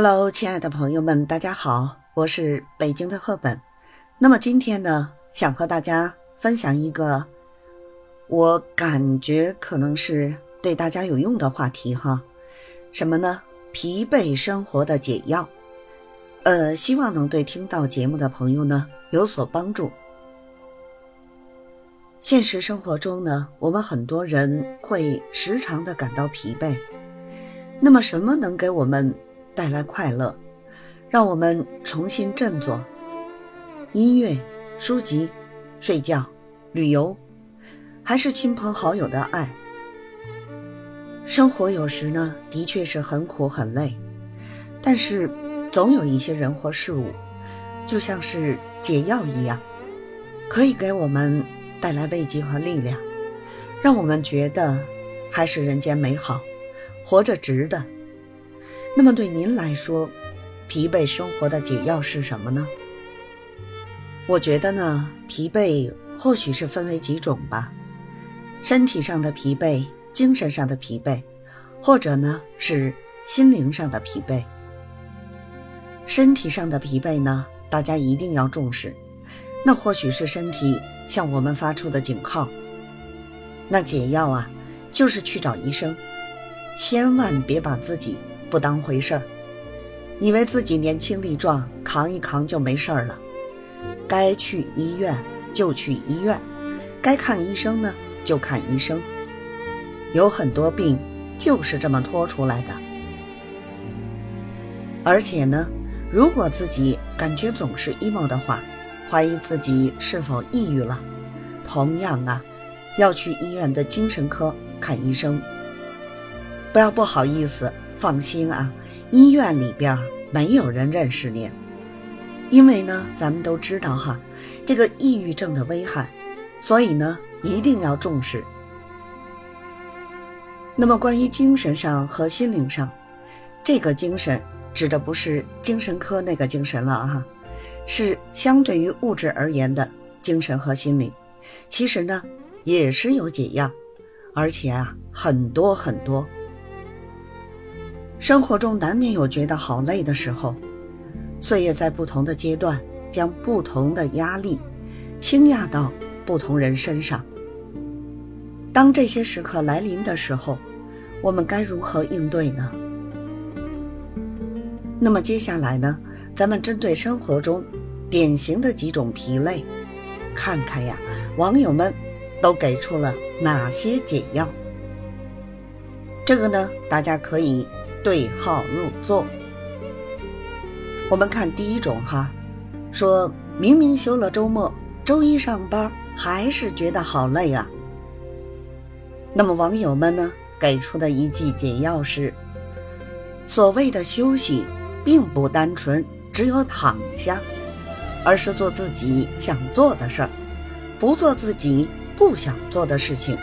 Hello，亲爱的朋友们，大家好，我是北京的赫本。那么今天呢，想和大家分享一个我感觉可能是对大家有用的话题哈。什么呢？疲惫生活的解药。呃，希望能对听到节目的朋友呢有所帮助。现实生活中呢，我们很多人会时常的感到疲惫。那么，什么能给我们？带来快乐，让我们重新振作。音乐、书籍、睡觉、旅游，还是亲朋好友的爱。生活有时呢，的确是很苦很累，但是总有一些人或事物，就像是解药一样，可以给我们带来慰藉和力量，让我们觉得还是人间美好，活着值得。那么对您来说，疲惫生活的解药是什么呢？我觉得呢，疲惫或许是分为几种吧，身体上的疲惫、精神上的疲惫，或者呢是心灵上的疲惫。身体上的疲惫呢，大家一定要重视，那或许是身体向我们发出的警号。那解药啊，就是去找医生，千万别把自己。不当回事儿，以为自己年轻力壮，扛一扛就没事儿了。该去医院就去医院，该看医生呢就看医生。有很多病就是这么拖出来的。而且呢，如果自己感觉总是 emo 的话，怀疑自己是否抑郁了，同样啊，要去医院的精神科看医生。不要不好意思。放心啊，医院里边没有人认识您，因为呢，咱们都知道哈，这个抑郁症的危害，所以呢，一定要重视。那么，关于精神上和心灵上，这个精神指的不是精神科那个精神了啊，是相对于物质而言的精神和心灵，其实呢，也是有解药，而且啊，很多很多。生活中难免有觉得好累的时候，岁月在不同的阶段将不同的压力倾压到不同人身上。当这些时刻来临的时候，我们该如何应对呢？那么接下来呢，咱们针对生活中典型的几种疲累，看看呀，网友们都给出了哪些解药？这个呢，大家可以。对号入座。我们看第一种哈，说明明休了周末，周一上班还是觉得好累啊。那么网友们呢给出的一剂解药是：所谓的休息，并不单纯只有躺下，而是做自己想做的事儿，不做自己不想做的事情。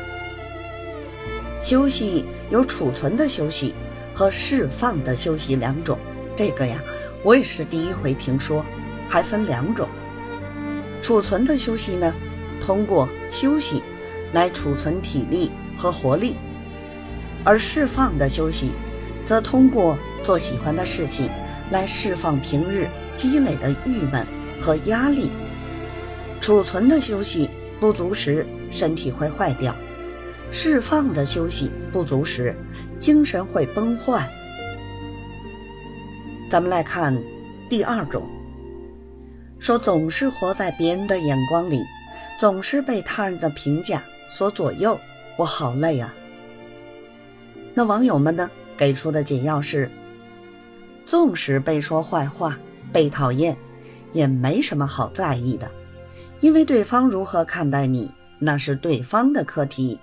休息有储存的休息。和释放的休息两种，这个呀，我也是第一回听说，还分两种。储存的休息呢，通过休息来储存体力和活力；而释放的休息，则通过做喜欢的事情来释放平日积累的郁闷和压力。储存的休息不足时，身体会坏掉。释放的休息不足时，精神会崩坏。咱们来看第二种，说总是活在别人的眼光里，总是被他人的评价所左右，我好累啊。那网友们呢给出的解药是：纵使被说坏话、被讨厌，也没什么好在意的，因为对方如何看待你，那是对方的课题。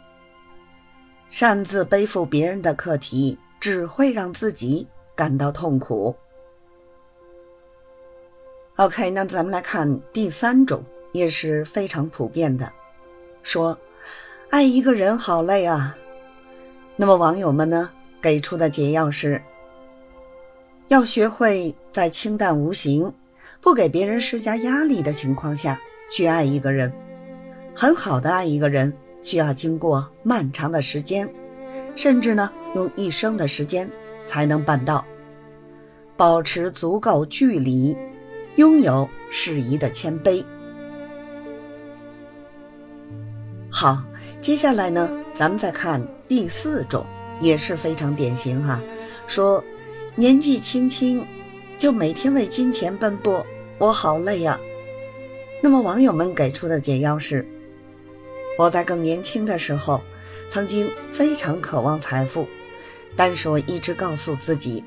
擅自背负别人的课题，只会让自己感到痛苦。OK，那咱们来看第三种，也是非常普遍的，说爱一个人好累啊。那么网友们呢给出的解药是：要学会在清淡无形、不给别人施加压力的情况下去爱一个人，很好的爱一个人。需要经过漫长的时间，甚至呢用一生的时间才能办到。保持足够距离，拥有适宜的谦卑。好，接下来呢，咱们再看第四种，也是非常典型哈。说年纪轻轻就每天为金钱奔波，我好累呀。那么网友们给出的解药是：我在更年轻的时候，曾经非常渴望财富，但是我一直告诉自己，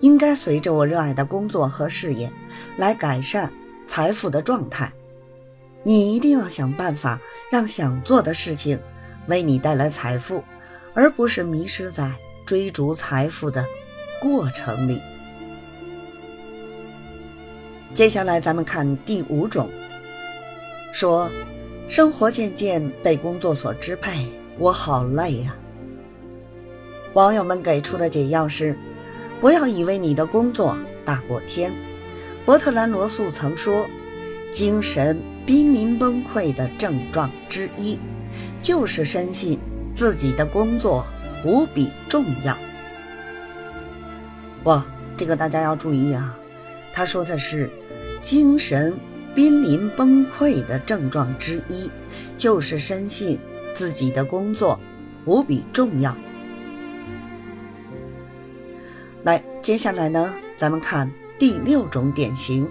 应该随着我热爱的工作和事业来改善财富的状态。你一定要想办法让想做的事情为你带来财富，而不是迷失在追逐财富的过程里。接下来咱们看第五种。说，生活渐渐被工作所支配，我好累呀。网友们给出的解药是：不要以为你的工作大过天。伯特兰·罗素曾说，精神濒临崩溃的症状之一，就是深信自己的工作无比重要。哇，这个大家要注意啊，他说的是精神。濒临崩溃的症状之一，就是深信自己的工作无比重要。来，接下来呢，咱们看第六种典型。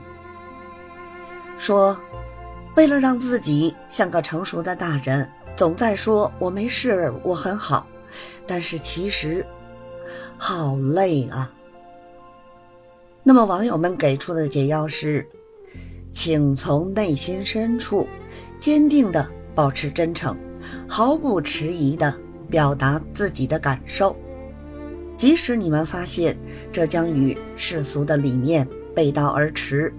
说，为了让自己像个成熟的大人，总在说“我没事，我很好”，但是其实好累啊。那么网友们给出的解药是。请从内心深处坚定地保持真诚，毫不迟疑地表达自己的感受，即使你们发现这将与世俗的理念背道而驰。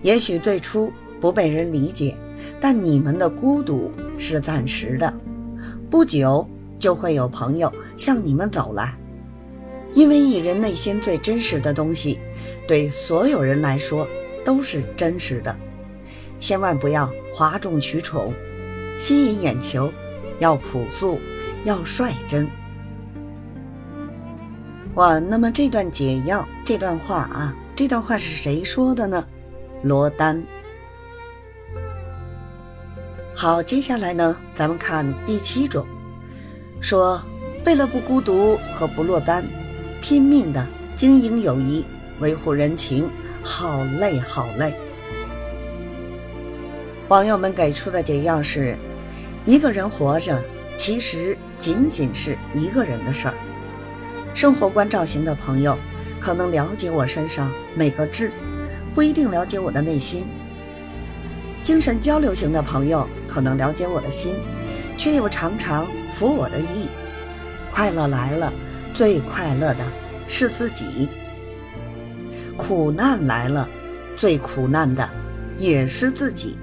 也许最初不被人理解，但你们的孤独是暂时的，不久就会有朋友向你们走来，因为一人内心最真实的东西，对所有人来说。都是真实的，千万不要哗众取宠，吸引眼球，要朴素，要率真。哇，那么这段解药，这段话啊，这段话是谁说的呢？罗丹。好，接下来呢，咱们看第七种，说为了不孤独和不落单，拼命的经营友谊，维护人情。好累，好累。网友们给出的解药是：一个人活着，其实仅仅是一个人的事儿。生活关照型的朋友可能了解我身上每个痣，不一定了解我的内心；精神交流型的朋友可能了解我的心，却又常常服我的意。快乐来了，最快乐的是自己。苦难来了，最苦难的也是自己。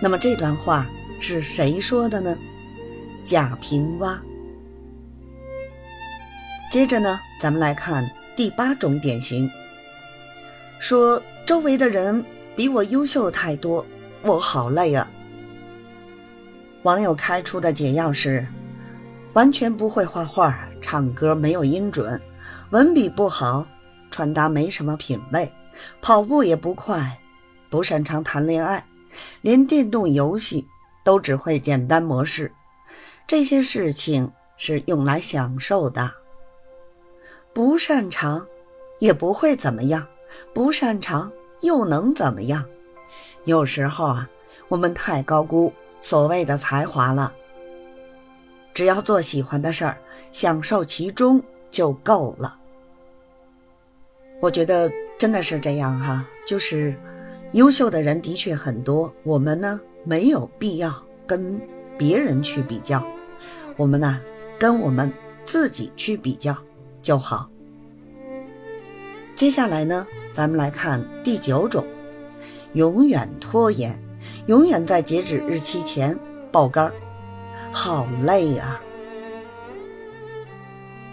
那么这段话是谁说的呢？贾平凹。接着呢，咱们来看第八种典型，说周围的人比我优秀太多，我好累啊。网友开出的解药是：完全不会画画，唱歌没有音准，文笔不好。穿搭没什么品味，跑步也不快，不擅长谈恋爱，连电动游戏都只会简单模式。这些事情是用来享受的，不擅长也不会怎么样，不擅长又能怎么样？有时候啊，我们太高估所谓的才华了。只要做喜欢的事儿，享受其中就够了。我觉得真的是这样哈，就是优秀的人的确很多，我们呢没有必要跟别人去比较，我们呢跟我们自己去比较就好。接下来呢，咱们来看第九种，永远拖延，永远在截止日期前爆肝，好累啊！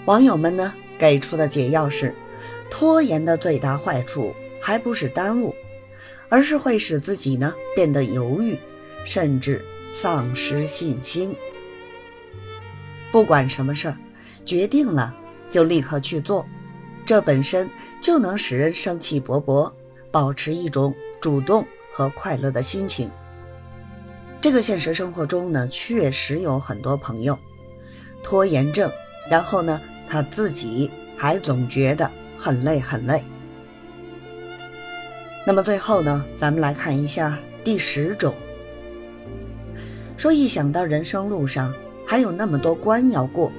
网友们呢给出的解药是。拖延的最大坏处还不是耽误，而是会使自己呢变得犹豫，甚至丧失信心。不管什么事儿，决定了就立刻去做，这本身就能使人生气勃勃，保持一种主动和快乐的心情。这个现实生活中呢，确实有很多朋友拖延症，然后呢，他自己还总觉得很累很累。那么最后呢，咱们来看一下第十种，说一想到人生路上还有那么多关要过，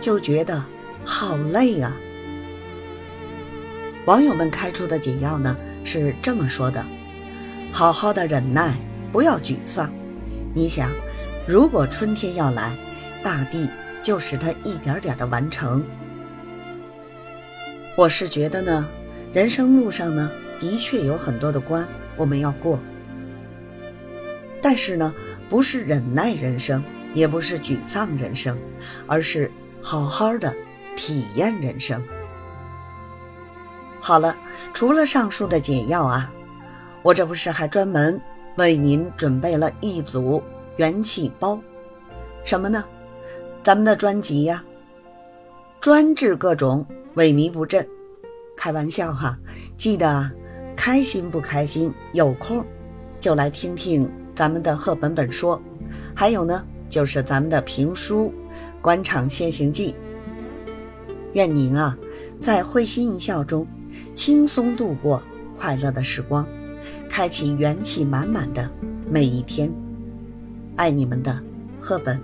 就觉得好累啊。网友们开出的解药呢是这么说的：好好的忍耐，不要沮丧。你想，如果春天要来，大地就使它一点点的完成。我是觉得呢，人生路上呢，的确有很多的关我们要过，但是呢，不是忍耐人生，也不是沮丧人生，而是好好的体验人生。好了，除了上述的解药啊，我这不是还专门。为您准备了一组元气包，什么呢？咱们的专辑呀，专治各种萎靡不振。开玩笑哈，记得开心不开心，有空就来听听咱们的贺本本说。还有呢，就是咱们的评书《官场现形记》。愿您啊，在会心一笑中轻松度过快乐的时光。开启元气满满的每一天，爱你们的赫本。